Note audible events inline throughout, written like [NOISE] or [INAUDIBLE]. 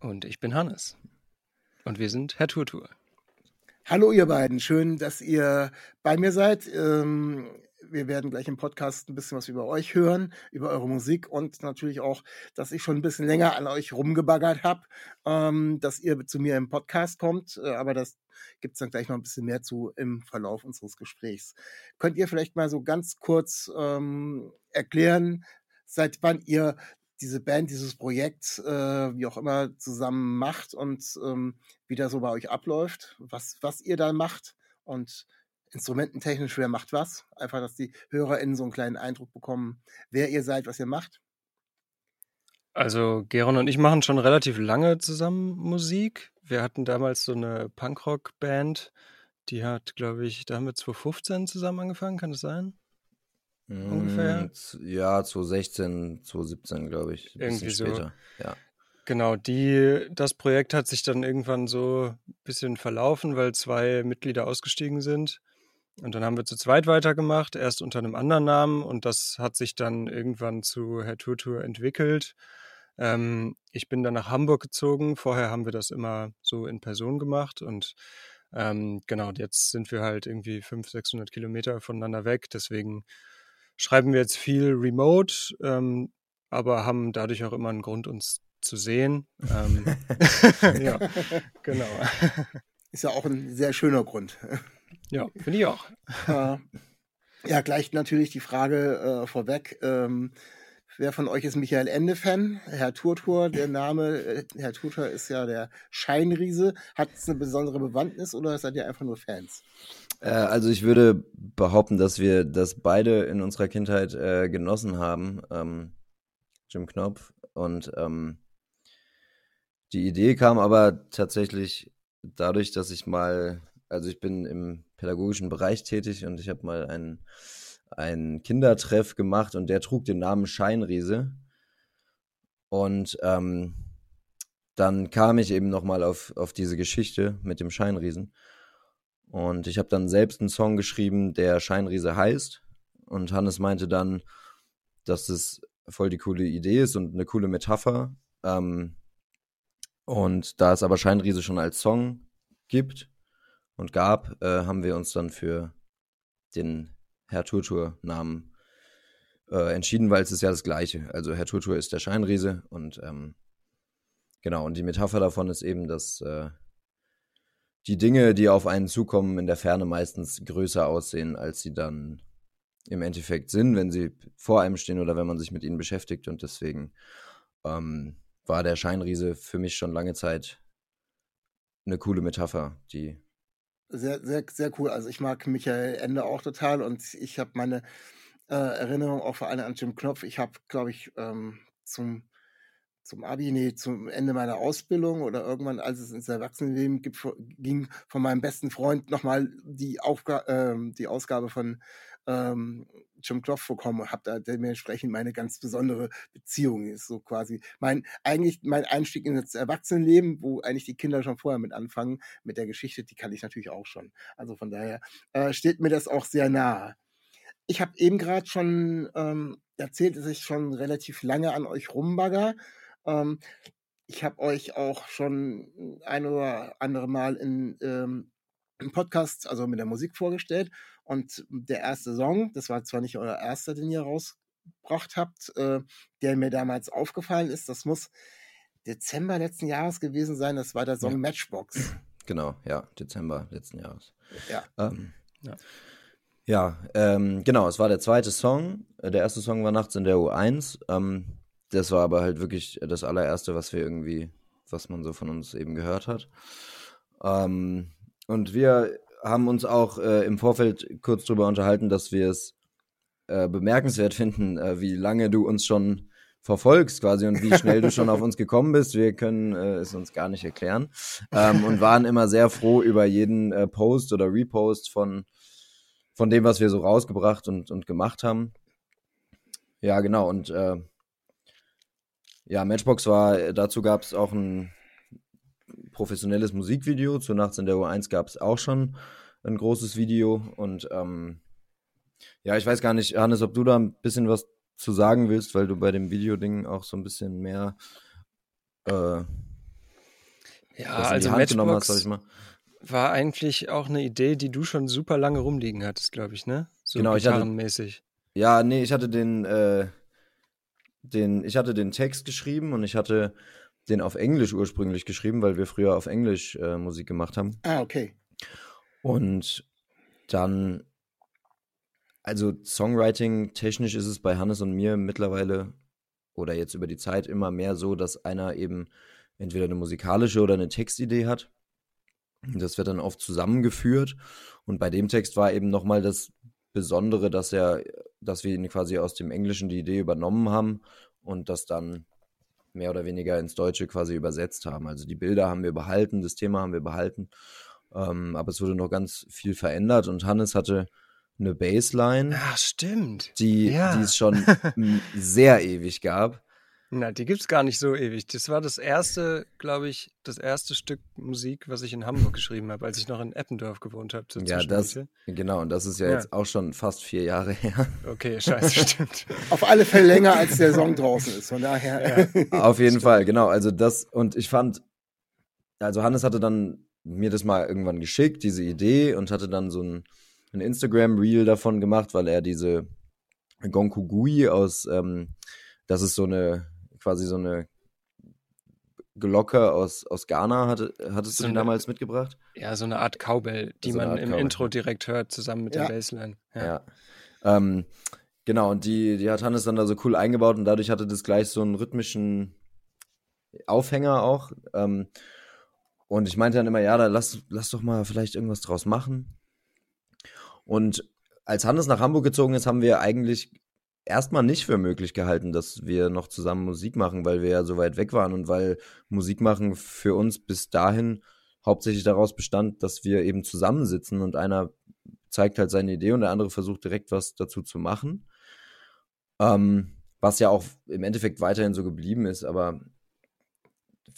Und ich bin Hannes. Und wir sind Herr Turtur. Hallo ihr beiden, schön, dass ihr bei mir seid. Ähm, wir werden gleich im Podcast ein bisschen was über euch hören, über eure Musik und natürlich auch, dass ich schon ein bisschen länger an euch rumgebaggert habe, ähm, dass ihr zu mir im Podcast kommt. Äh, aber das gibt es dann gleich noch ein bisschen mehr zu im Verlauf unseres Gesprächs. Könnt ihr vielleicht mal so ganz kurz ähm, erklären, seit wann ihr diese Band, dieses Projekt, äh, wie auch immer, zusammen macht und ähm, wie das so bei euch abläuft, was, was ihr da macht und instrumententechnisch, wer macht was. Einfach, dass die HörerInnen so einen kleinen Eindruck bekommen, wer ihr seid, was ihr macht. Also Geron und ich machen schon relativ lange zusammen Musik. Wir hatten damals so eine Punkrock-Band, die hat, glaube ich, da haben wir 2015 zusammen angefangen, kann das sein? Ungefähr? Mm, Ja, 2016, 2017, glaube ich. Ein Irgendwie bisschen so. später. Ja. Genau, die, das Projekt hat sich dann irgendwann so ein bisschen verlaufen, weil zwei Mitglieder ausgestiegen sind. Und dann haben wir zu zweit weitergemacht, erst unter einem anderen Namen und das hat sich dann irgendwann zu Herr Turtur entwickelt. Ähm, ich bin dann nach Hamburg gezogen. Vorher haben wir das immer so in Person gemacht und ähm, genau, jetzt sind wir halt irgendwie 500, 600 Kilometer voneinander weg. Deswegen schreiben wir jetzt viel remote, ähm, aber haben dadurch auch immer einen Grund, uns zu sehen. Ähm, [LAUGHS] ja, genau. Ist ja auch ein sehr schöner Grund. Ja, finde ich auch. Ja, gleich natürlich die Frage äh, vorweg. Ähm, wer von euch ist Michael Ende-Fan? Herr Turtur, der Name, äh, Herr Turtur ist ja der Scheinriese. Hat es eine besondere Bewandtnis oder seid ihr einfach nur Fans? Äh, also ich würde behaupten, dass wir das beide in unserer Kindheit äh, genossen haben. Ähm, Jim Knopf. Und ähm, die Idee kam aber tatsächlich dadurch, dass ich mal, also ich bin im pädagogischen Bereich tätig und ich habe mal einen, einen Kindertreff gemacht und der trug den Namen Scheinriese. Und ähm, dann kam ich eben nochmal auf, auf diese Geschichte mit dem Scheinriesen. Und ich habe dann selbst einen Song geschrieben, der Scheinriese heißt. Und Hannes meinte dann, dass es voll die coole Idee ist und eine coole Metapher. Ähm, und da es aber Scheinriese schon als Song gibt und gab, äh, haben wir uns dann für den Herr Turtur-Namen äh, entschieden, weil es ist ja das Gleiche. Also Herr Turtur ist der Scheinriese und ähm, genau, und die Metapher davon ist eben, dass äh, die Dinge, die auf einen zukommen, in der Ferne meistens größer aussehen, als sie dann im Endeffekt sind, wenn sie vor einem stehen oder wenn man sich mit ihnen beschäftigt. Und deswegen ähm, war der Scheinriese für mich schon lange Zeit eine coole Metapher, die Sehr, sehr, sehr cool. Also ich mag Michael Ende auch total und ich habe meine äh, Erinnerung auch vor allem an Jim Knopf. Ich habe, glaube ich, ähm, zum, zum Abi, nee, zum Ende meiner Ausbildung oder irgendwann, als es ins Erwachsenenleben ging, von meinem besten Freund nochmal die, Aufga ähm, die Ausgabe von ähm, Jim Knopf bekommen und habe da dementsprechend meine ganz besondere Beziehung. Ist so quasi mein, eigentlich mein Einstieg in das Erwachsenenleben, wo eigentlich die Kinder schon vorher mit anfangen, mit der Geschichte, die kann ich natürlich auch schon. Also von daher äh, steht mir das auch sehr nahe. Ich habe eben gerade schon ähm, erzählt, dass ich schon relativ lange an euch rumbagger. Ähm, ich habe euch auch schon ein oder andere Mal in, ähm, im Podcast, also mit der Musik vorgestellt. Und der erste Song, das war zwar nicht euer erster, den ihr rausgebracht habt, äh, der mir damals aufgefallen ist, das muss Dezember letzten Jahres gewesen sein. Das war der Song Ja. Matchbox. [CLEARS THROAT] Genau, ja, Dezember letzten Jahres. Ja. Ähm, Ja. ja, ähm, genau, es war der zweite Song. Der erste Song war nachts in der U1. Ähm, das war aber halt wirklich das allererste, was wir irgendwie, was man so von uns eben gehört hat. Ähm, und wir haben uns auch äh, im Vorfeld kurz drüber unterhalten, dass wir es äh, bemerkenswert finden, äh, wie lange du uns schon verfolgst quasi und wie schnell du schon auf uns gekommen bist. Wir können äh, es uns gar nicht erklären ähm, und waren immer sehr froh über jeden äh, Post oder Repost von, von dem, was wir so rausgebracht und, und gemacht haben. Ja, genau. Und äh, ja, Matchbox war, dazu gab es auch ein professionelles Musikvideo. Zu Nachts in der U1 gab es auch schon ein großes Video. Und ähm, ja, ich weiß gar nicht, Hannes, ob du da ein bisschen was zu sagen willst, weil du bei dem Videoding auch so ein bisschen mehr äh, ja, also Matchbox hast, war eigentlich auch eine Idee, die du schon super lange rumliegen hattest, glaube ich, ne? So genau, ich hatte, ja, nee, ich hatte den, äh, den, ich hatte den Text geschrieben und ich hatte den auf Englisch ursprünglich geschrieben, weil wir früher auf Englisch äh, Musik gemacht haben. Ah, okay. Und dann, also Songwriting technisch ist es bei Hannes und mir mittlerweile oder jetzt über die Zeit immer mehr so, dass einer eben entweder eine musikalische oder eine Textidee hat. Das wird dann oft zusammengeführt. Und bei dem Text war eben nochmal das Besondere, dass er, dass wir ihn quasi aus dem Englischen die Idee übernommen haben und das dann mehr oder weniger ins Deutsche quasi übersetzt haben. Also die Bilder haben wir behalten, das Thema haben wir behalten, ähm, aber es wurde noch ganz viel verändert und Hannes hatte eine Baseline. Ah, stimmt. Die, ja. die es schon [LAUGHS] sehr ewig gab. Na, die gibt es gar nicht so ewig. Das war das erste, glaube ich, das erste Stück Musik, was ich in Hamburg geschrieben habe, als ich noch in Eppendorf gewohnt habe. Ja, das, genau, und das ist ja, ja, jetzt auch schon fast vier Jahre [LAUGHS] her. Okay, scheiße, stimmt. [LAUGHS] Auf alle Fälle länger, als der Song draußen ist, von daher. Ja. [LAUGHS] Auf jeden stimmt. Fall, genau. Also das, und ich fand, also Hannes hatte dann mir das mal irgendwann geschickt, diese Idee, und hatte dann so ein, ein Instagram-Reel davon gemacht, weil er diese Gonkugui aus, ähm, das ist so eine quasi so eine Glocke aus, aus Ghana. Hatte, hattest so du eine, damals mitgebracht? Ja, so eine Art Cowbell, die so man im Cowbell. Intro direkt hört, zusammen mit ja. der Bassline. Ja. ja. Ähm, genau, und die, die hat Hannes dann da so cool eingebaut und dadurch hatte das gleich so einen rhythmischen Aufhänger auch. Ähm, und ich meinte dann immer, ja, da lass, lass doch mal vielleicht irgendwas draus machen. Und als Hannes nach Hamburg gezogen ist, haben wir eigentlich erstmal nicht für möglich gehalten, dass wir noch zusammen Musik machen, weil wir ja so weit weg waren und weil Musik machen für uns bis dahin hauptsächlich daraus bestand, dass wir eben zusammensitzen und einer zeigt halt seine Idee und der andere versucht direkt was dazu zu machen. Ähm, was ja auch im Endeffekt weiterhin so geblieben ist, aber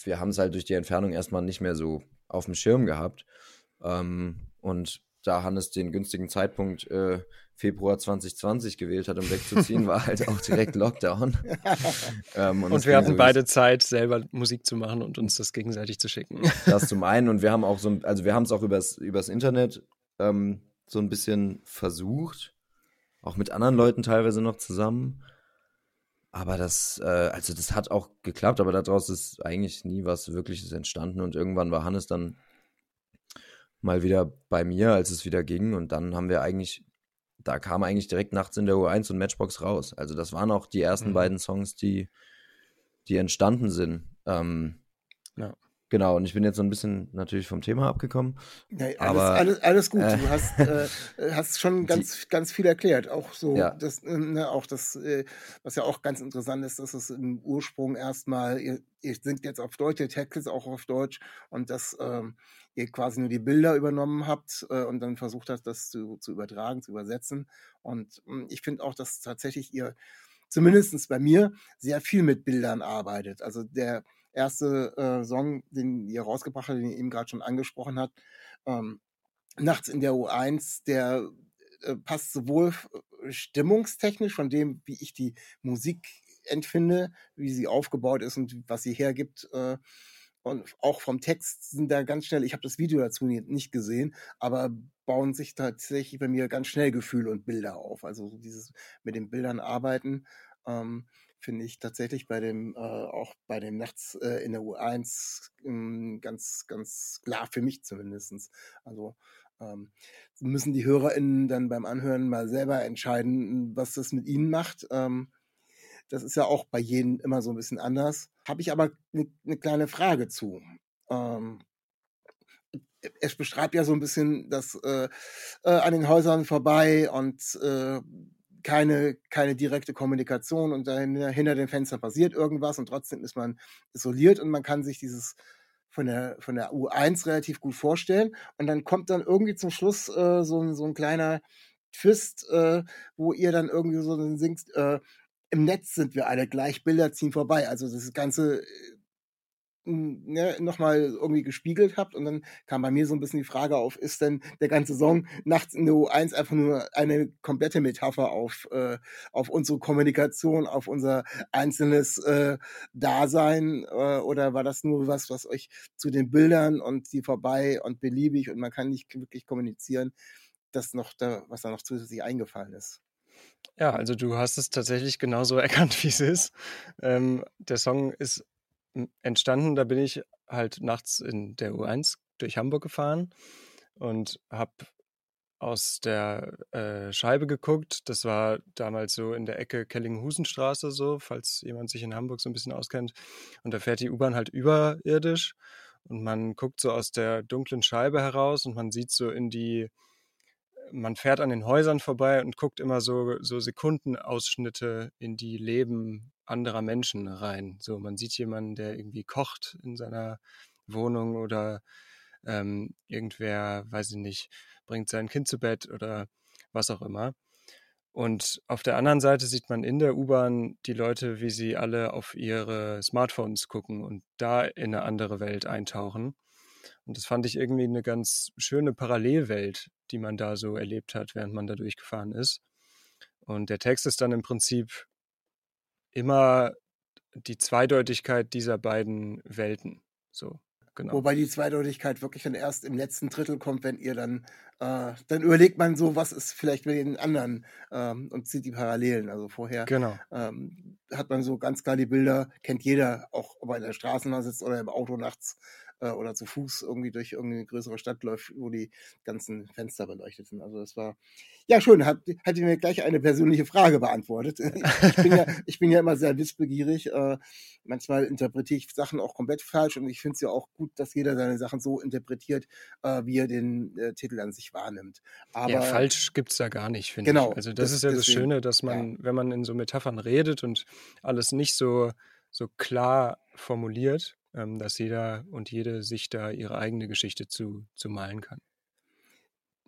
wir haben es halt durch die Entfernung erstmal nicht mehr so auf dem Schirm gehabt. Ähm, und da Hannes den günstigen Zeitpunkt äh, Februar 2020 gewählt hat, um wegzuziehen, war halt auch direkt Lockdown. [LAUGHS] ähm, und, und wir hatten so beide Zeit, selber Musik zu machen und uns das gegenseitig zu schicken. [LAUGHS] das zum einen und wir haben auch so, also wir haben es auch übers, übers Internet ähm, so ein bisschen versucht, auch mit anderen Leuten teilweise noch zusammen. Aber das, äh, also das hat auch geklappt, aber daraus ist eigentlich nie was Wirkliches entstanden und irgendwann war Hannes dann mal wieder bei mir, als es wieder ging. Und dann haben wir eigentlich, da kam eigentlich direkt nachts in der U1 und Matchbox raus. Also das waren auch die ersten mhm. beiden Songs, die, die entstanden sind. Ähm, ja. Genau, und ich bin jetzt so ein bisschen natürlich vom Thema abgekommen. Ja, alles, aber, alles, alles gut. Äh, du hast, äh, [LAUGHS] hast schon ganz, die, ganz viel erklärt. Auch so, ja. das, ne, auch das, äh, was ja auch ganz interessant ist, dass es im Ursprung erstmal, ihr, ihr singt jetzt auf Deutsch, ihr Text auch auf Deutsch und dass ähm, ihr quasi nur die Bilder übernommen habt äh, und dann versucht habt, das zu, zu übertragen, zu übersetzen. Und äh, ich finde auch, dass tatsächlich ihr zumindest bei mir sehr viel mit Bildern arbeitet. Also der erste äh, Song, den ihr rausgebracht habt, den ihr eben gerade schon angesprochen habt, ähm, Nachts in der U1, der äh, passt sowohl äh, stimmungstechnisch von dem, wie ich die Musik empfinde, wie sie aufgebaut ist und was sie hergibt. Äh, und auch vom Text sind da ganz schnell, ich habe das Video dazu nicht gesehen, aber bauen sich tatsächlich bei mir ganz schnell Gefühle und Bilder auf. Also dieses mit den Bildern arbeiten. Ähm, finde ich tatsächlich bei dem, äh, auch bei dem Nachts äh, in der U1 äh, ganz, ganz klar für mich zumindest. Also ähm, müssen die HörerInnen dann beim Anhören mal selber entscheiden, was das mit ihnen macht. Ähm, das ist ja auch bei jedem immer so ein bisschen anders. Habe ich aber eine ne kleine Frage zu. Ähm, es beschreibt ja so ein bisschen das äh, äh, an den Häusern vorbei und äh, keine, keine direkte Kommunikation und dahinter, hinter den Fenstern passiert irgendwas und trotzdem ist man isoliert und man kann sich dieses von der, von der U1 relativ gut vorstellen. Und dann kommt dann irgendwie zum Schluss äh, so, ein, so ein kleiner Twist, äh, wo ihr dann irgendwie so singt, äh, im Netz sind wir alle gleich, Bilder ziehen vorbei. Also das ganze äh, ne, nochmal irgendwie gespiegelt habt. Und dann kam bei mir so ein bisschen die Frage auf, ist denn der ganze Song Nachts in der U1 einfach nur eine komplette Metapher auf, äh, auf unsere Kommunikation, auf unser einzelnes äh, Dasein? Äh, oder war das nur was, was euch zu den Bildern und die vorbei und beliebig und man kann nicht wirklich kommunizieren, das noch da, was da noch zusätzlich eingefallen ist? Ja, also du hast es tatsächlich genauso [LAUGHS] erkannt, wie es ist. Ähm, der Song ist entstanden, da bin ich halt nachts in der U1 durch Hamburg gefahren und habe aus der äh, Scheibe geguckt. Das war damals so in der Ecke Kellinghusenstraße so, falls jemand sich in Hamburg so ein bisschen auskennt. Und da fährt die U-Bahn halt überirdisch und man guckt so aus der dunklen Scheibe heraus und man sieht so in die man fährt an den Häusern vorbei und guckt immer so, so Sekundenausschnitte in die Leben anderer Menschen rein. So, man sieht jemanden, der irgendwie kocht in seiner Wohnung oder ähm, irgendwer, weiß ich nicht, bringt sein Kind zu Bett oder was auch immer. Und auf der anderen Seite sieht man in der U-Bahn die Leute, wie sie alle auf ihre Smartphones gucken und da in eine andere Welt eintauchen. Und das fand ich irgendwie eine ganz schöne Parallelwelt, die man da so erlebt hat, während man da durchgefahren ist. Und der Text ist dann im Prinzip immer die Zweideutigkeit dieser beiden Welten. So, genau. Wobei die Zweideutigkeit wirklich dann erst im letzten Drittel kommt, wenn ihr dann, äh, dann überlegt man so, was ist vielleicht mit den anderen ähm, und zieht die Parallelen. Also vorher genau. ähm, hat man so ganz klar die Bilder, kennt jeder, auch ob er in der Straßenbahn sitzt oder im Auto nachts äh, oder zu Fuß irgendwie durch irgendeine größere Stadt läuft, wo die ganzen Fenster beleuchtet sind. Also das war, ja schön, hat, hat mir gleich eine persönliche Frage beantwortet. [LAUGHS] ich, bin ja, ich bin ja immer sehr wissbegierig. Äh, manchmal interpretiere ich Sachen auch komplett falsch und ich finde es ja auch gut, dass jeder seine Sachen so interpretiert, äh, wie er den äh, Titel an sich wahrnimmt. Aber, ja, falsch gibt es ja gar nicht, finde genau, ich. Also das, das ist ja deswegen, das Schöne, dass man, ja. wenn man in so Metaphern redet und alles nicht so, so klar formuliert, ähm, dass jeder und jede sich da ihre eigene Geschichte zu, zu malen kann.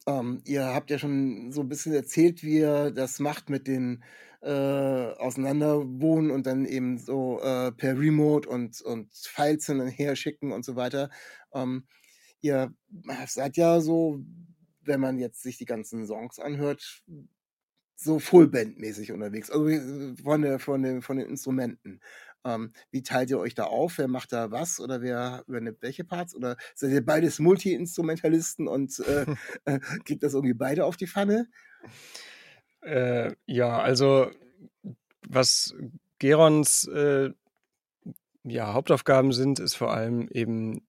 Ähm, ihr habt ja schon so ein bisschen erzählt, wie ihr das macht mit den äh, Auseinanderwohnen und dann eben so äh, per Remote und, und Files hin und her schicken und so weiter. Ähm, ihr seid ja so, wenn man jetzt sich die ganzen Songs anhört, so Fullband-mäßig unterwegs, also von, der, von, den, von den Instrumenten. Ähm, wie teilt ihr euch da auf? Wer macht da was oder wer übernimmt welche Parts? Oder seid ihr beides Multi-Instrumentalisten und äh, [LAUGHS] äh, kriegt das irgendwie beide auf die Pfanne? Äh, ja, also was Gerons äh, ja, Hauptaufgaben sind, ist vor allem eben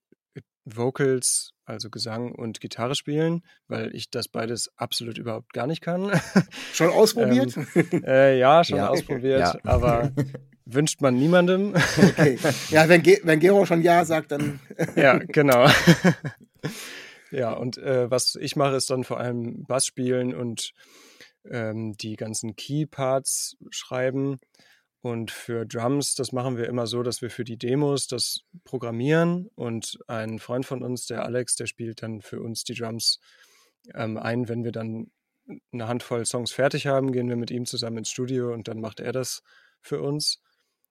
Vocals, also Gesang und Gitarre spielen, weil ich das beides absolut überhaupt gar nicht kann. [LAUGHS] Schon ausprobiert? ähm, äh, ja, schon ja. ausprobiert, ja. aber [LAUGHS] wünscht man niemandem. Okay. [LAUGHS] Ja, wenn, Ge wenn Gero schon Ja sagt, dann. ja, genau. ja, und äh, was ich mache, ist dann vor allem Bass spielen und ähm, die ganzen Key-Parts schreiben. Und für Drums, das machen wir immer so, dass wir für die Demos das programmieren und ein Freund von uns, der Alex, der spielt dann für uns die Drums ähm, ein. Wenn wir dann eine Handvoll Songs fertig haben, gehen wir mit ihm zusammen ins Studio und dann macht er das für uns.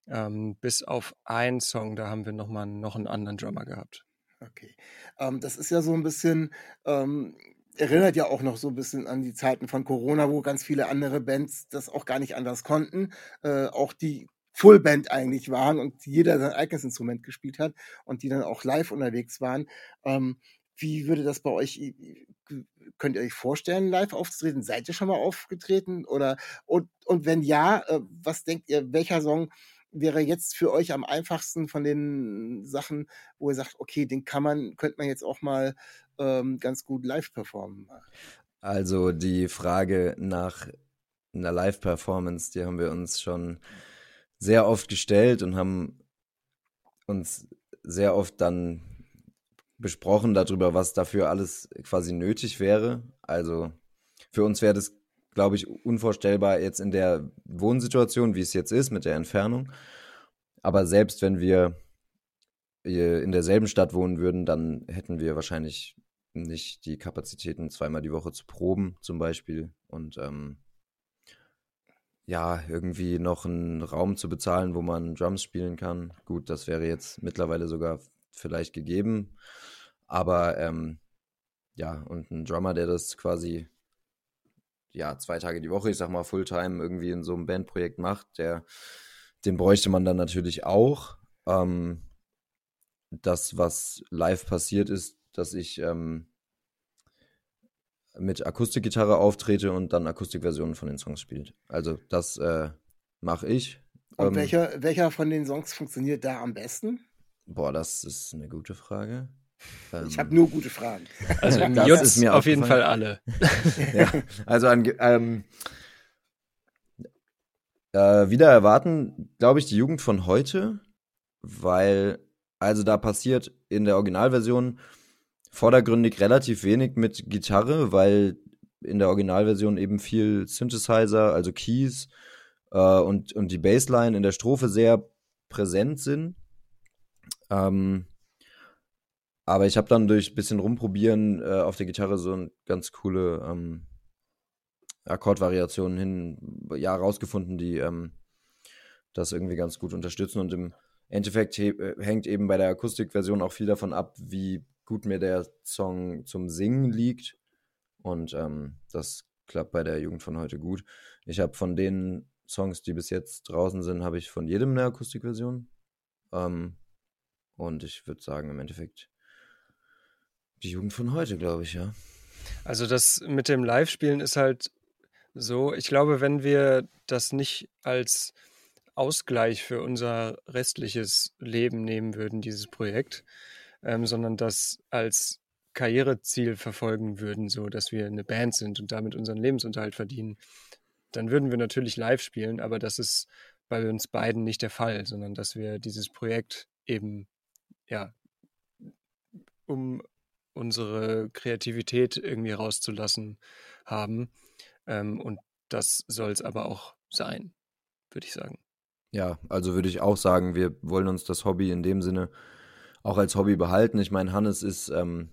Ähm, bis auf einen Song, da haben wir nochmal noch einen anderen Drummer gehabt. Okay. Ähm, das ist ja so ein bisschen, ähm, erinnert ja auch noch so ein bisschen an die Zeiten von Corona, wo ganz viele andere Bands das auch gar nicht anders konnten. Äh, auch die Fullband eigentlich waren und jeder sein eigenes Instrument gespielt hat und die dann auch live unterwegs waren. Ähm, wie würde das bei euch, könnt ihr euch vorstellen, live aufzutreten? Seid ihr schon mal aufgetreten? Oder und, und wenn ja, äh, was denkt ihr, welcher Song wäre jetzt für euch am einfachsten von den Sachen, wo ihr sagt, okay, den kann man, könnte man jetzt auch mal ähm, ganz gut live performen? Also die Frage nach einer Live-Performance, die haben wir uns schon sehr oft gestellt und haben uns sehr oft dann besprochen darüber, was dafür alles quasi nötig wäre. Also für uns wäre das glaube ich, unvorstellbar jetzt in der Wohnsituation, wie es jetzt ist, mit der Entfernung. Aber selbst wenn wir in derselben Stadt wohnen würden, dann hätten wir wahrscheinlich nicht die Kapazitäten, zweimal die Woche zu proben, zum Beispiel. Und ähm, ja, irgendwie noch einen Raum zu bezahlen, wo man Drums spielen kann. Gut, das wäre jetzt mittlerweile sogar vielleicht gegeben. Aber ähm, ja, und ein Drummer, der das quasi ja, zwei Tage die Woche, ich sag mal, Fulltime irgendwie in so einem Bandprojekt macht, der, den bräuchte man dann natürlich auch. Ähm, das, was live passiert ist, dass ich ähm, mit Akustikgitarre auftrete und dann Akustikversionen von den Songs spielt. Also das äh, mache ich. Und ähm, welcher, welcher von den Songs funktioniert da am besten? Boah, das ist eine gute Frage. Ich habe ähm, nur gute Fragen. Also [LAUGHS] das Jutz ist mir auf jeden Fall alle. [LAUGHS] ja, also an, ähm, äh, wieder erwarten, glaube ich, die Jugend von heute, weil also da passiert in der Originalversion vordergründig relativ wenig mit Gitarre, weil in der Originalversion eben viel Synthesizer, also Keys äh, und, und die Bassline in der Strophe sehr präsent sind. Ähm, aber ich habe dann durch ein bisschen rumprobieren äh, auf der Gitarre so eine ganz coole ähm, Akkordvariationen hin, ja, rausgefunden, die ähm, das irgendwie ganz gut unterstützen. Und im Endeffekt äh, hängt eben bei der Akustikversion auch viel davon ab, wie gut mir der Song zum Singen liegt. Und ähm, das klappt bei der Jugend von heute gut. Ich habe von den Songs, die bis jetzt draußen sind, habe ich von jedem eine Akustikversion. Ähm, und ich würde sagen, im Endeffekt die Jugend von heute, glaube ich, ja. Also das mit dem Live-Spielen ist halt so, ich glaube, wenn wir das nicht als Ausgleich für unser restliches Leben nehmen würden, dieses Projekt, ähm, sondern das als Karriereziel verfolgen würden, so dass wir eine Band sind und damit unseren Lebensunterhalt verdienen, dann würden wir natürlich live spielen, aber das ist bei uns beiden nicht der Fall, sondern dass wir dieses Projekt eben, ja, um unsere Kreativität irgendwie rauszulassen haben. Ähm, und das soll es aber auch sein, würde ich sagen. Ja, also würde ich auch sagen, wir wollen uns das Hobby in dem Sinne auch als Hobby behalten. Ich meine, Hannes ist ähm,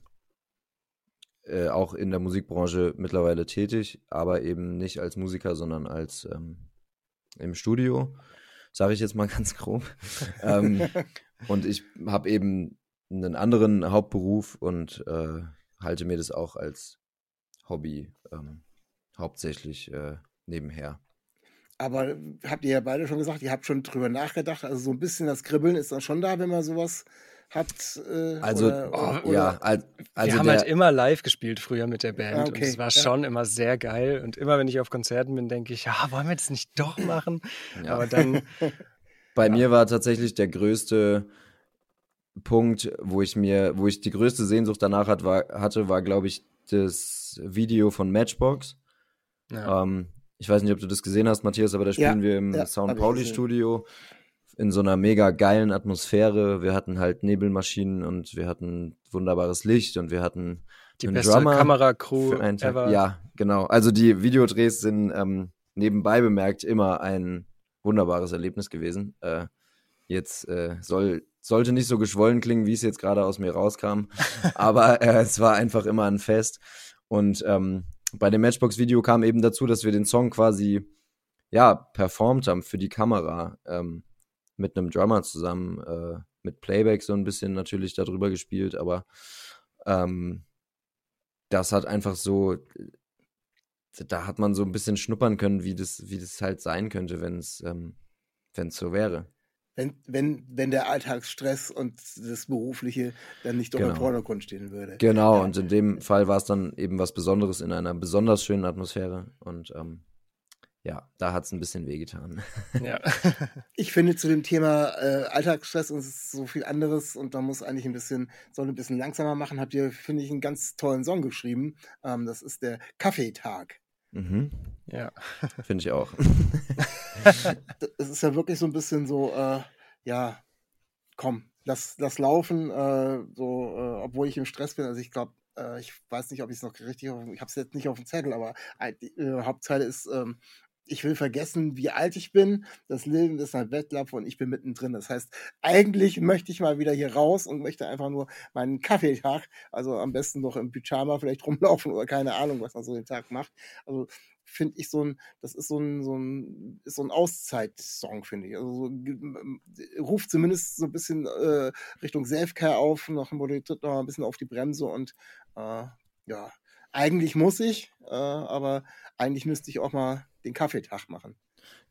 äh, auch in der Musikbranche mittlerweile tätig, aber eben nicht als Musiker, sondern als ähm, im Studio, sage ich jetzt mal [LAUGHS] ganz grob. ähm, [LAUGHS] und ich habe eben einen anderen Hauptberuf und äh, halte mir das auch als Hobby ähm, hauptsächlich äh, nebenher. Aber habt ihr ja beide schon gesagt, ihr habt schon drüber nachgedacht. Also so ein bisschen das Kribbeln ist dann schon da, wenn man sowas hat. Äh, also, oder, oh, oder, ja, also wir haben halt immer live gespielt früher mit der Band. Okay, und es war ja. schon immer sehr geil. Und immer, wenn ich auf Konzerten bin, denke ich, ja, wollen wir das nicht doch machen? Ja. Aber dann. [LAUGHS] Bei ja. mir war tatsächlich der größte Punkt, wo ich mir, wo ich die größte Sehnsucht danach hat, war, hatte, war, glaube ich, das Video von Matchbox. Ja. Ähm, ich weiß nicht, ob du das gesehen hast, Matthias, aber da spielen ja, wir im ja, Sound Pauli Studio in so einer mega geilen Atmosphäre. Wir hatten halt Nebelmaschinen und wir hatten wunderbares Licht und wir hatten die beste Drummer Kameracrew ever. Ja, genau. Also die Videodrehs sind ähm, nebenbei bemerkt immer ein wunderbares Erlebnis gewesen. Äh, jetzt äh, soll sollte nicht so geschwollen klingen, wie es jetzt gerade aus mir rauskam, [LAUGHS] aber äh, es war einfach immer ein Fest. Und ähm, bei dem Matchbox-Video kam eben dazu, dass wir den Song quasi ja performt haben für die Kamera ähm, mit einem Drummer zusammen, äh, mit Playback so ein bisschen natürlich darüber gespielt, aber ähm, das hat einfach so, da hat man so ein bisschen schnuppern können, wie das, wie das halt sein könnte, wenn es ähm, so wäre wenn, wenn, wenn der Alltagsstress und das Berufliche dann nicht doch genau. im Vordergrund stehen würde. Genau, ja. und in dem Fall war es dann eben was Besonderes in einer besonders schönen Atmosphäre. Und ähm, ja, da hat es ein bisschen wehgetan. [LAUGHS] Ja. ich finde zu dem Thema äh, Alltagsstress und es ist so viel anderes und man muss eigentlich ein bisschen, soll ein bisschen langsamer machen, habt ihr, finde ich, einen ganz tollen Song geschrieben. Ähm, das ist der Kaffeetag. Mhm. Ja. Finde ich auch. [LAUGHS] es ist ja wirklich so ein bisschen so, äh, ja, komm, lass, lass laufen, äh, so, äh, obwohl ich im Stress bin. Also ich glaube, äh, ich weiß nicht, ob ich es noch richtig, ich habe es jetzt nicht auf dem Zettel, aber die äh, Hauptzeile ist, ähm, ich will vergessen, wie alt ich bin. Das Leben ist ein Wettlauf und ich bin mittendrin. Das heißt, eigentlich möchte ich mal wieder hier raus und möchte einfach nur meinen Kaffeetag, also am besten noch im Pyjama vielleicht [LAUGHS] rumlaufen oder keine Ahnung, was man so den Tag macht. Also finde ich so ein, das ist so ein, so ein, so ein Auszeit-Song, finde ich. Also so, ruft zumindest so ein bisschen äh, Richtung Selfcare auf, noch, tritt noch ein bisschen auf die Bremse und äh, ja, eigentlich muss ich, äh, aber eigentlich müsste ich auch mal den Kaffeetag machen.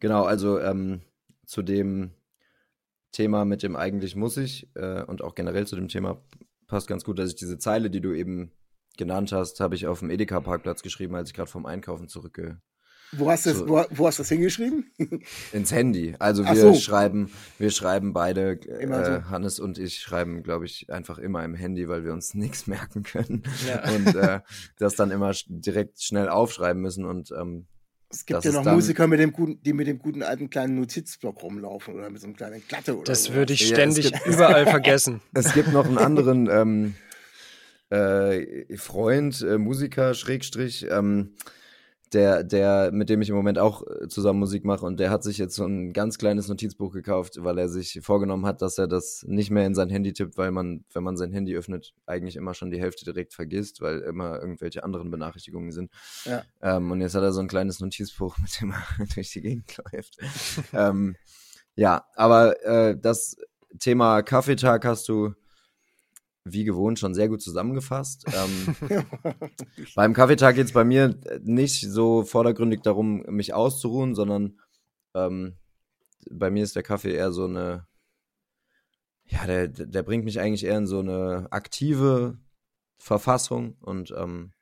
Genau, also ähm, zu dem Thema mit dem eigentlich muss ich äh, und auch generell zu dem Thema passt ganz gut, dass ich diese Zeile, die du eben genannt hast, habe ich auf dem Edeka-Parkplatz geschrieben, als ich gerade vom Einkaufen zurückge wo hast, das, wo, wo hast du das hingeschrieben? [LAUGHS] Ins Handy. Also wir so. schreiben, wir schreiben beide, äh, so. Hannes und ich schreiben, glaube ich, einfach immer im Handy, weil wir uns [LAUGHS] nichts merken können ja. und äh, das dann immer direkt schnell aufschreiben müssen und ähm, es gibt ja noch Musiker, mit dem guten, die mit dem guten alten kleinen Notizblock rumlaufen oder mit so einem kleinen Glatte oder Das so. würde ich ständig ja, gibt, überall [LAUGHS] vergessen. Es gibt noch einen anderen ähm, äh, Freund, äh, Musiker, Schrägstrich, ähm, der, der, mit dem ich im Moment auch äh, zusammen Musik mache und der hat sich jetzt so ein ganz kleines Notizbuch gekauft, weil er sich vorgenommen hat, dass er das nicht mehr in sein Handy tippt, weil man, wenn man sein Handy öffnet, eigentlich immer schon die Hälfte direkt vergisst, weil immer irgendwelche anderen Benachrichtigungen sind. Ja. Ähm, und jetzt hat er so ein kleines Notizbuch, [LAUGHS] mit dem er durch die Gegend läuft. ähm, ja, aber äh, das Thema Kaffeetag hast du wie gewohnt schon sehr gut zusammengefasst. Ähm, [LAUGHS] beim Kaffeetag geht es bei mir nicht so vordergründig darum, mich auszuruhen, sondern ähm, bei mir ist der Kaffee eher so eine, ja, der, der bringt mich eigentlich eher in so eine aktive Verfassung und ähm,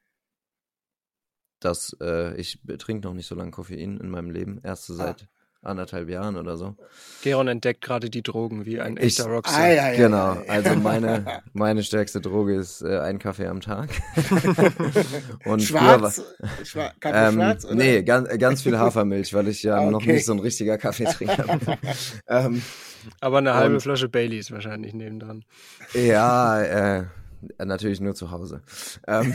das, äh, ich trinke noch nicht so lange Koffein in meinem Leben, erst so ah. seit anderthalb Jahren oder so. Geron entdeckt gerade die Drogen wie ein echter Rockstar. Ah, ja, ja, genau, also [LAUGHS] meine, meine stärkste Droge ist äh, ein Kaffee am Tag. [LAUGHS] Und schwarz? Schwa Kaffee ähm, schwarz? Oder? Nee, ganz, ganz viel Hafermilch, weil ich ja okay. noch nicht so ein richtiger Kaffeetrinker bin. [LAUGHS] ähm, Aber eine halbe Flasche Baileys wahrscheinlich nebendran. Ja, äh, natürlich nur zu Hause. Ähm,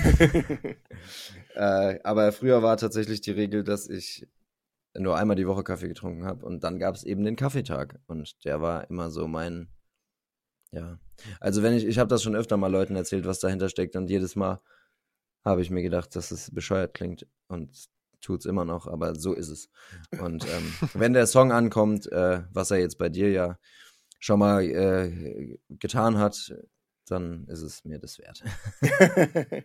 äh, aber früher war tatsächlich die Regel, dass ich nur einmal die Woche Kaffee getrunken habe. Und dann gab es eben den Kaffeetag. Und der war immer so mein, ja. Also wenn ich, ich habe das schon öfter mal Leuten erzählt, was dahinter steckt. Und jedes Mal habe ich mir gedacht, dass es bescheuert klingt. Und tut es immer noch, aber so ist es. Und ähm, wenn der Song ankommt, äh, was er jetzt bei dir ja schon mal äh, getan hat, dann ist es mir das wert. [LAUGHS]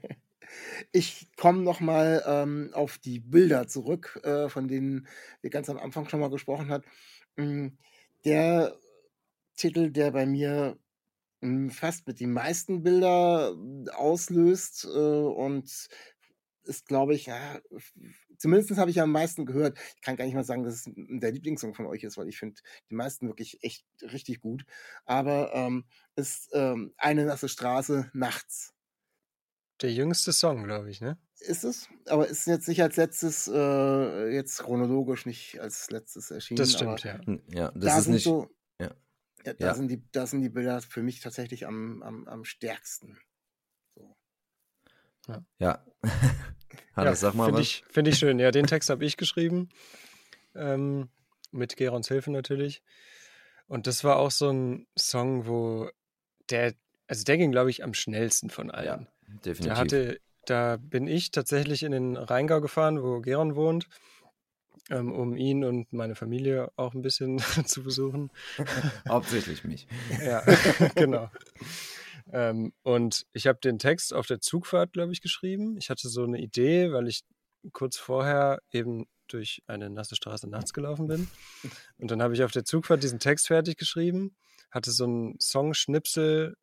Ich komme nochmal ähm, auf die Bilder zurück, äh, von denen wir ganz am Anfang schon mal gesprochen haben. Hm, der Titel, der bei mir hm, fast mit den meisten Bilder auslöst äh, und ist, glaube ich, ja, zumindest habe ich am meisten gehört. Ich kann gar nicht mal sagen, dass es der Lieblingssong von euch ist, weil ich finde die meisten wirklich echt richtig gut. Aber ähm, ist ähm, eine nasse Straße nachts. Der jüngste Song, glaube ich, ne? Ist es, aber ist jetzt nicht als letztes, äh, jetzt chronologisch nicht als letztes erschienen. Das stimmt, ja. Hm, ja, das da ist nicht. So, ja. ja da, ja. Sind die, da sind die Bilder für mich tatsächlich am, am, am stärksten. So. Ja. ja. [LAUGHS] Hannes, ja, sag mal find was. Ich, Finde ich schön. Ja, den Text habe ich geschrieben. Ähm, mit Gerons Hilfe natürlich. Und das war auch so ein Song, wo der, also der ging, glaube ich, am schnellsten von allen. Ja. Definitiv. Der hatte, da bin ich tatsächlich in den Rheingau gefahren, wo Geron wohnt, ähm, um ihn und meine Familie auch ein bisschen [LAUGHS] zu besuchen. [LAUGHS] Hauptsächlich mich. ja, [LAUGHS] genau. Ähm, und ich habe den Text auf der Zugfahrt, glaube ich, geschrieben. Ich hatte so eine Idee, weil ich kurz vorher eben durch eine nasse Straße nachts gelaufen bin. Und dann habe ich auf der Zugfahrt diesen Text fertig geschrieben, hatte so einen Song-Schnipsel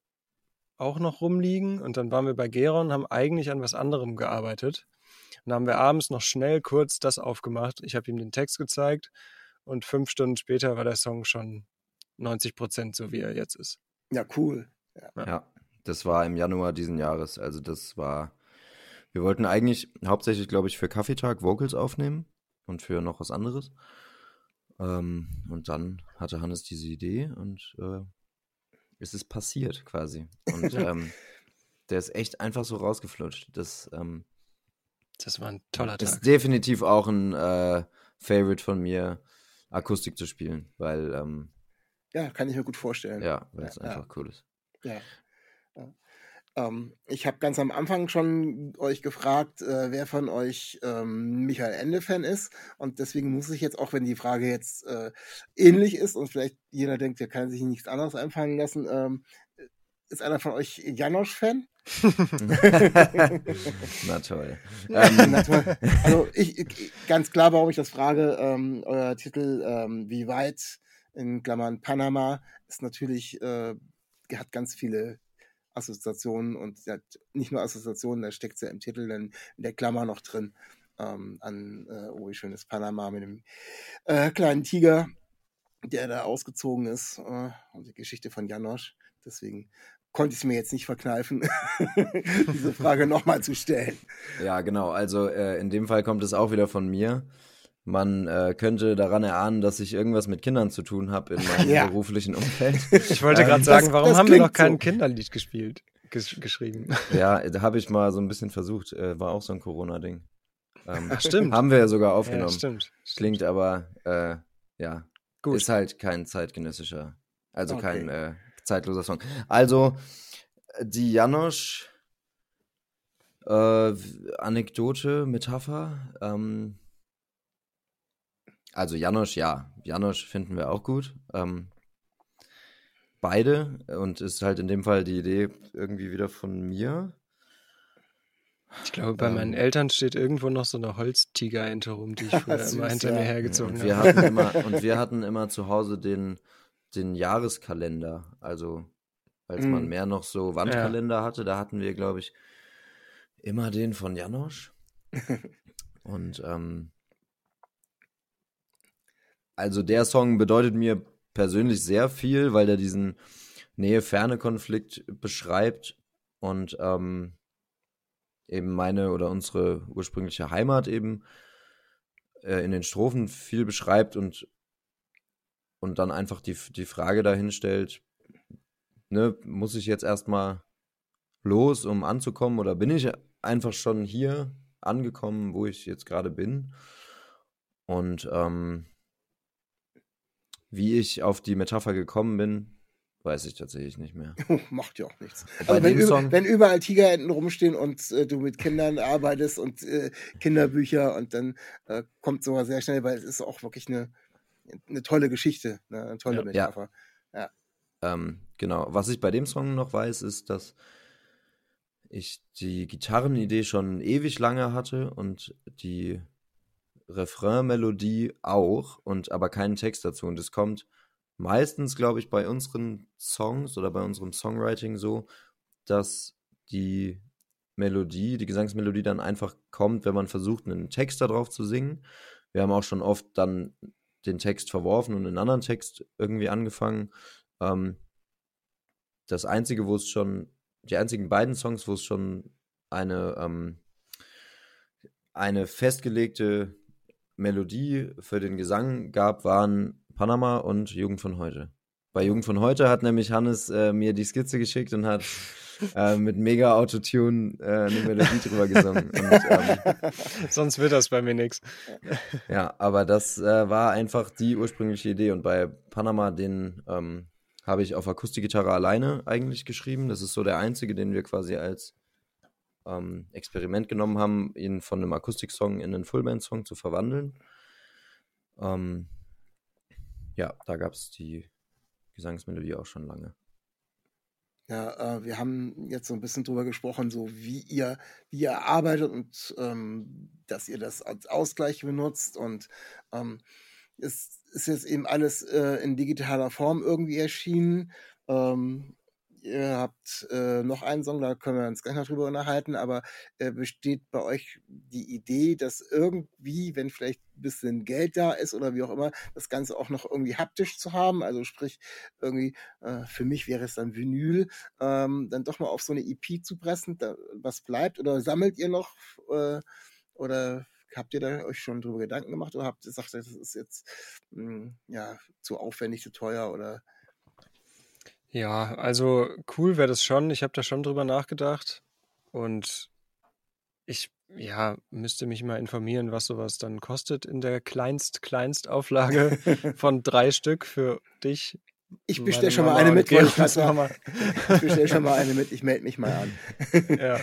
auch noch rumliegen. Und dann waren wir bei Geron, haben eigentlich an was anderem gearbeitet. Und dann haben wir abends noch schnell kurz das aufgemacht. Ich habe ihm den Text gezeigt und fünf Stunden später war der Song schon 90 Prozent so, wie er jetzt ist. Ja, cool. Ja. ja, das war im Januar diesen Jahres. Also das war, wir wollten eigentlich hauptsächlich, glaube ich, für Kaffeetag Vocals aufnehmen und für noch was anderes. Ähm, und dann hatte Hannes diese Idee und äh, es ist passiert quasi. Und [LAUGHS] ähm, der ist echt einfach so rausgeflutscht. Das, ähm, Das war ein toller Tag. ist definitiv auch ein äh, Favorite von mir, Akustik zu spielen, weil, ähm, Ja, kann ich mir gut vorstellen. ja, weil es Ja, ja. einfach cool ist. Ja. ja. Ähm, ich habe ganz am Anfang schon euch gefragt, äh, wer von euch ähm, Michael Ende-Fan ist. Und deswegen muss ich jetzt, auch wenn die Frage jetzt äh, ähnlich ist und vielleicht jeder denkt, der kann sich nichts anderes einfallen lassen, ähm, ist einer von euch Janosch-Fan? [LAUGHS] [LAUGHS] Na toll. Ähm, na toll. Also ich, ich ganz klar, warum ich das frage, ähm, euer Titel ähm, Wie weit in Klammern Panama ist natürlich, äh, hat ganz viele Assoziationen und ja, nicht nur Assoziationen, da steckt ja im Titel dann in der Klammer noch drin ähm, an äh, Oh, wie schön ist Panama mit dem äh, kleinen Tiger, der da ausgezogen ist äh, und die Geschichte von Janosch. Deswegen konnte ich es mir jetzt nicht verkneifen, [LAUGHS] diese Frage nochmal zu stellen. Ja, genau. Also äh, in dem Fall kommt es auch wieder von mir. Man äh, könnte daran erahnen, dass ich irgendwas mit Kindern zu tun habe in meinem [LAUGHS] Ja. beruflichen Umfeld. Ich wollte Ähm, gerade das- sagen, warum das haben wir noch kein so. Kinderlied gespielt, ges geschrieben? [LAUGHS] Ja, da habe ich mal so ein bisschen versucht. Äh, war auch so ein Corona-Ding. Ähm, Ach, stimmt. haben wir ja sogar Ja, aufgenommen. stimmt. Klingt aber, äh, ja, Gut. ist halt kein zeitgenössischer, also Okay. kein äh, zeitloser Song. Also, die Janosch äh, Anekdote, Metapher, ähm, also Janosch, ja, Janosch finden wir auch gut. Ähm, beide und ist halt in dem Fall die Idee irgendwie wieder von mir. Ich glaube, bei meinen Ähm. Eltern steht irgendwo noch so eine Holztigerente rum, die ich früher [LAUGHS] Süß, immer hinter ja. mir hergezogen und wir habe. hatten immer [LAUGHS] und wir hatten immer zu Hause den den Jahreskalender, also als man Mhm. mehr noch so Wandkalender hatte, da hatten wir glaube ich immer den von Janosch [LAUGHS] und ähm, also der Song bedeutet mir persönlich sehr viel, weil er diesen Nähe-Ferne-Konflikt beschreibt und ähm, eben meine oder unsere ursprüngliche Heimat eben äh, in den Strophen viel beschreibt und, und dann einfach die, die Frage dahin stellt, ne, muss ich jetzt erstmal los, um anzukommen oder bin ich einfach schon hier angekommen, wo ich jetzt gerade bin? Und ähm, wie ich auf die Metapher gekommen bin, weiß ich tatsächlich nicht mehr. [LAUGHS] Macht ja auch nichts. Bei Also wenn, Song- wenn überall Tigerenten rumstehen und äh, du mit Kindern arbeitest und äh, Kinderbücher und dann äh, kommt sowas sehr schnell, weil es ist auch wirklich eine, eine tolle Geschichte, ne? eine tolle Ja. Metapher. Ähm, genau. Was ich bei dem Song noch weiß, ist, dass ich die Gitarrenidee schon ewig lange hatte und die Refrain-Melodie auch und aber keinen Text dazu. Und es kommt meistens, glaube ich, bei unseren Songs oder bei unserem Songwriting so, dass die Melodie, die Gesangsmelodie dann einfach kommt, wenn man versucht, einen Text darauf zu singen. Wir haben auch schon oft dann den Text verworfen und einen anderen Text irgendwie angefangen. Ähm, das einzige, wo es schon, die einzigen beiden Songs, wo es schon eine, ähm, eine festgelegte Melodie für den Gesang gab, waren Panama und Jugend von heute. Bei Jugend von heute hat nämlich Hannes äh, mir die Skizze geschickt und hat [LAUGHS] äh, mit mega Autotune äh, eine Melodie drüber gesungen. Und, ähm, [LAUGHS] Sonst wird das bei mir nichts. ja, aber das äh, war einfach die ursprüngliche Idee. Und bei Panama, den ähm, habe ich auf Akustikgitarre alleine eigentlich geschrieben. Das ist so der einzige, den wir quasi als ähm, Experiment genommen haben, ihn von einem Akustiksong in einen Fullband-Song zu verwandeln. Ähm, ja, da gab es die Gesangsmelodie auch schon lange. Ja, äh, wir haben jetzt so ein bisschen drüber gesprochen, so wie ihr, wie ihr arbeitet und ähm, dass ihr das als Ausgleich benutzt und ähm, es ist jetzt eben alles äh, in digitaler Form irgendwie erschienen. Ähm, ihr habt äh, noch einen Song, da können wir uns gleich noch drüber unterhalten, aber äh, besteht bei euch die Idee, dass irgendwie, wenn vielleicht ein bisschen Geld da ist oder wie auch immer, das Ganze auch noch irgendwie haptisch zu haben? Also sprich, irgendwie, äh, für mich wäre es dann Vinyl, ähm, dann doch mal auf so eine EP zu pressen, da, was bleibt? Oder sammelt ihr noch? Äh, oder habt ihr da euch schon drüber Gedanken gemacht oder habt ihr gesagt, das ist jetzt mh, ja zu aufwendig, zu teuer oder Ja, also cool wäre das schon. Ich habe da schon drüber nachgedacht. Und ich, ja, müsste mich mal informieren, was sowas dann kostet in der Kleinst-Kleinst-Auflage [LAUGHS] von drei Stück für dich. Ich bestelle schon mal eine mit, ich. Ich bestelle schon mal eine mit, ich melde mich mal an. Ja.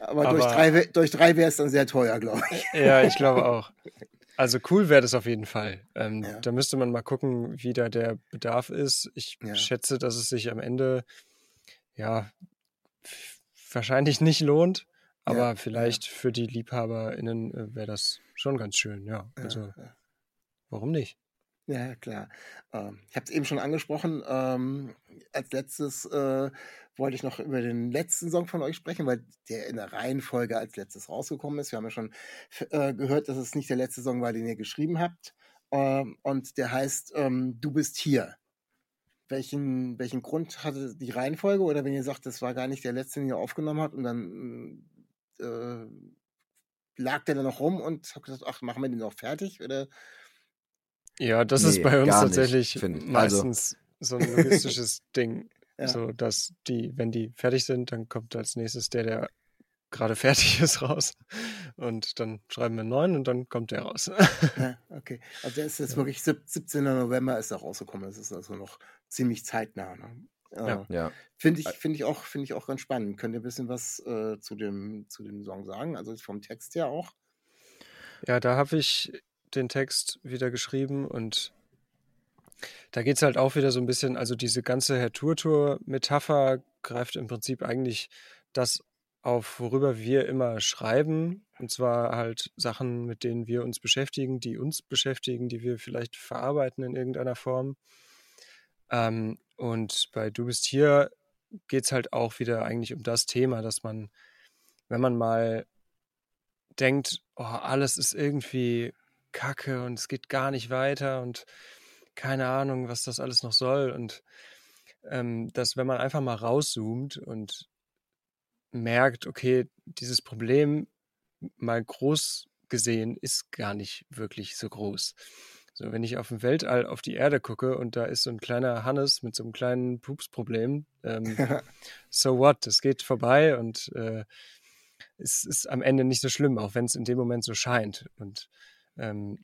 Aber, Aber durch drei, durch drei wäre es dann sehr teuer, glaube ich. Ja, ich glaube auch. Also cool wäre das auf jeden Fall. Ähm, ja. Da müsste man mal gucken, wie da der Bedarf ist. Ich ja. schätze, dass es sich am Ende ja wahrscheinlich nicht lohnt, aber ja, vielleicht für die LiebhaberInnen äh, wäre das schon ganz schön, ja. Also warum nicht? Ja, klar. Ähm, ich habe es eben schon angesprochen. Ähm, als letztes äh, wollte ich noch über den letzten Song von euch sprechen, weil der in der Reihenfolge als letztes rausgekommen ist. Wir haben ja schon äh, gehört, dass es nicht der letzte Song war, den ihr geschrieben habt. Ähm, und der heißt Du bist hier. Welchen, welchen Grund hatte die Reihenfolge? Oder wenn ihr sagt, das war gar nicht der letzte, den ihr aufgenommen habt und dann äh, lag der da noch rum und habt gesagt, ach, machen wir den noch fertig? Oder ja, das nee, ist bei uns tatsächlich nicht, also meistens also. so ein logistisches [LAUGHS] Ding. Ja. So, dass die, wenn die fertig sind, dann kommt als nächstes der, der gerade [LAUGHS] fertig ist, raus. Und dann schreiben wir einen neuen und dann kommt der raus. [LAUGHS] Ja, okay. Also der ist jetzt ja. wirklich 17. November ist er rausgekommen. Das ist also noch ziemlich zeitnah. Ne? Ja. ja. Finde ich, find ich, auch, find ich auch ganz spannend. Könnt ihr ein bisschen was äh, zu, dem, zu dem Song sagen? Also vom Text her auch? Ja, da habe ich den Text wieder geschrieben und da geht es halt auch wieder so ein bisschen, also diese ganze Herr Turtur-Metapher greift im Prinzip eigentlich das auf, worüber wir immer schreiben. Und zwar halt Sachen, mit denen wir uns beschäftigen, die uns beschäftigen, die wir vielleicht verarbeiten in irgendeiner Form. Ähm, und bei Du bist hier geht es halt auch wieder eigentlich um das Thema, dass man, wenn man mal denkt, oh, alles ist irgendwie kacke und es geht gar nicht weiter und keine Ahnung, was das alles noch soll. Und ähm, dass, wenn man einfach mal rauszoomt und merkt, okay, dieses Problem mal groß gesehen ist gar nicht wirklich so groß. So, wenn ich auf dem Weltall auf die Erde gucke und da ist so ein kleiner Hannes mit so einem kleinen Pupsproblem, ähm, [LAUGHS] so what, es geht vorbei und äh, es ist am Ende nicht so schlimm, auch wenn es in dem Moment so scheint. Und ähm,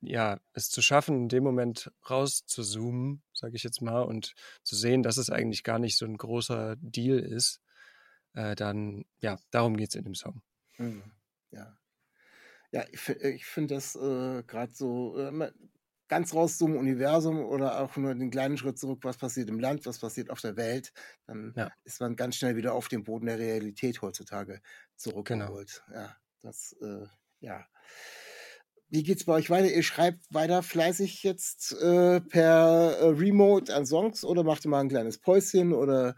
ja, es zu schaffen, in dem Moment rauszuzoomen, sage ich jetzt mal, und zu sehen, dass es eigentlich gar nicht so ein großer Deal ist, äh, dann, ja, darum geht es in dem Song. Mhm. Ja. Ja, ich, ich finde das äh, gerade so äh, ganz raus zum Universum oder auch nur den kleinen Schritt zurück, was passiert im Land, was passiert auf der Welt, dann ja. ist man ganz schnell wieder auf den Boden der Realität heutzutage genau. zurückgeholt. Genau. Ja, das, äh, ja. Wie geht's bei euch weiter? Ihr schreibt weiter fleißig jetzt äh, per äh, Remote an Songs oder macht ihr mal ein kleines Päuschen oder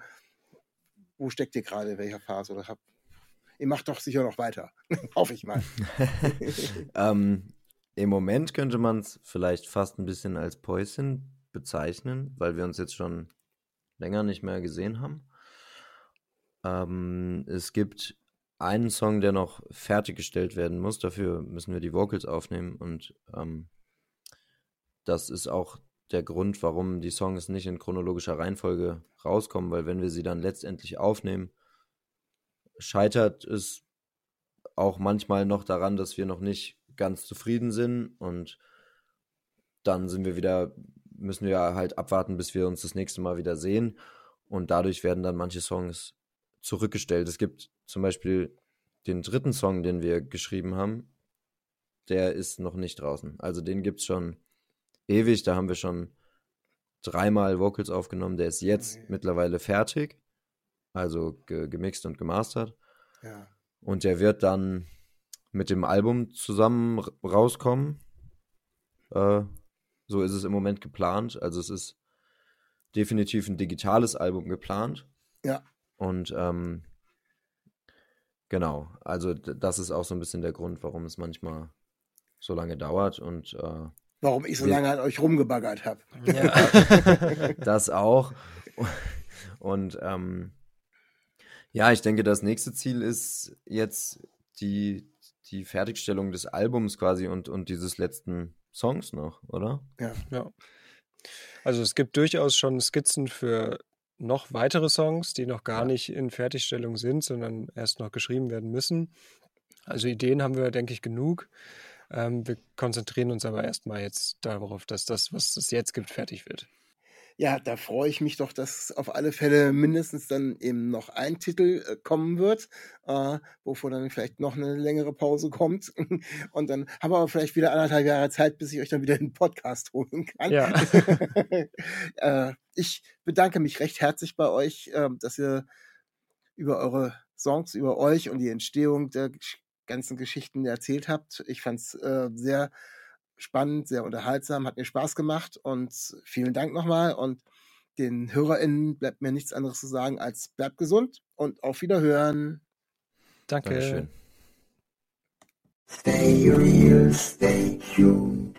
wo steckt ihr gerade, welcher Phase oder habt ihr macht doch sicher noch weiter. [LAUGHS] Hoffe ich mal. [LAUGHS] ähm, Im Moment könnte man es vielleicht fast ein bisschen als Päuschen bezeichnen, weil wir uns jetzt schon länger nicht mehr gesehen haben. Ähm, es gibt einen Song, der noch fertiggestellt werden muss. Dafür müssen wir die Vocals aufnehmen und ähm, das ist auch der Grund, warum die Songs nicht in chronologischer Reihenfolge rauskommen, weil wenn wir sie dann letztendlich aufnehmen, scheitert es auch manchmal noch daran, dass wir noch nicht ganz zufrieden sind und dann sind wir wieder, müssen wir halt abwarten, bis wir uns das nächste Mal wieder sehen und dadurch werden dann manche Songs zurückgestellt. Es gibt zum Beispiel den dritten Song, den wir geschrieben haben, der ist noch nicht draußen. Also den gibt es schon ewig, da haben wir schon dreimal Vocals aufgenommen, der ist jetzt okay. mittlerweile fertig, also ge gemixt und gemastert. Ja. Und der wird dann mit dem Album zusammen rauskommen. Äh, so ist es im Moment geplant. Also es ist definitiv ein digitales Album geplant. Ja. Und ähm, genau, also das ist auch so ein bisschen der Grund, warum es manchmal so lange dauert und äh, warum ich so lange an euch rumgebaggert habe. Ja. [LAUGHS] das auch. [LAUGHS] Und ähm, ja, ich denke, das nächste Ziel ist jetzt die, die Fertigstellung des Albums quasi und, und dieses letzten Songs noch, oder? Ja. ja. Also es gibt durchaus schon Skizzen für noch weitere Songs, die noch gar Ja. nicht in Fertigstellung sind, sondern erst noch geschrieben werden müssen. Also Ideen haben wir, denke ich, genug. Ähm, wir konzentrieren uns aber erstmal jetzt darauf, dass das, was es jetzt gibt, fertig wird. Ja, da freue ich mich doch, dass auf alle Fälle mindestens dann eben noch ein Titel äh, kommen wird, äh, wovor dann vielleicht noch eine längere Pause kommt. [LAUGHS] Und dann haben wir aber vielleicht wieder anderthalb Jahre Zeit, bis ich euch dann wieder in den Podcast holen kann. Ja. [LAUGHS] äh, ich bedanke mich recht herzlich bei euch, äh, dass ihr über eure Songs, über euch und die Entstehung der ganzen Geschichten erzählt habt. Ich fand es äh, sehr spannend, sehr unterhaltsam, hat mir Spaß gemacht und vielen Dank nochmal und den HörerInnen bleibt mir nichts anderes zu sagen als bleibt gesund und auf Wiederhören. Danke. Dankeschön. Stay real, stay tuned.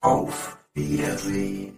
Auf Wiedersehen.